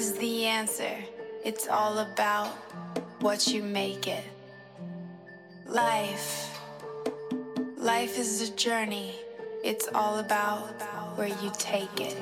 is the answer. It's all about what you make it. Life. Life is a journey. It's all about where you take it.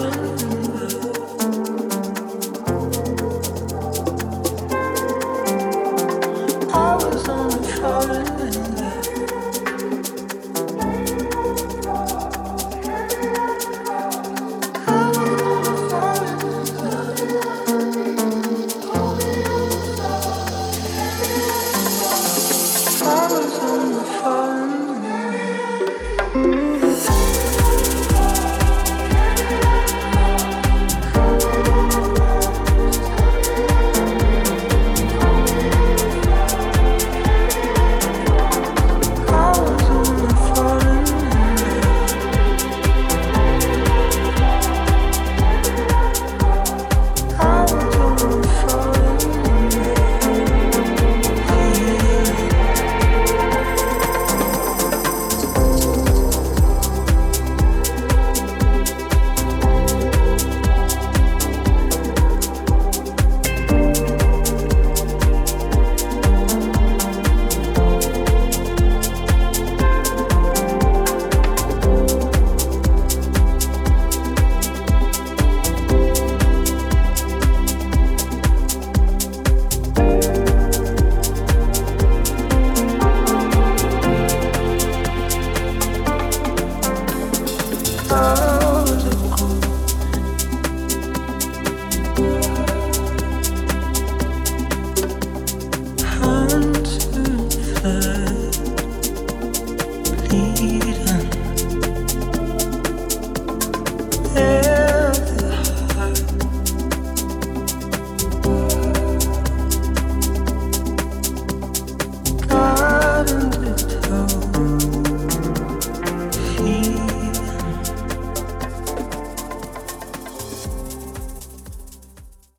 darling.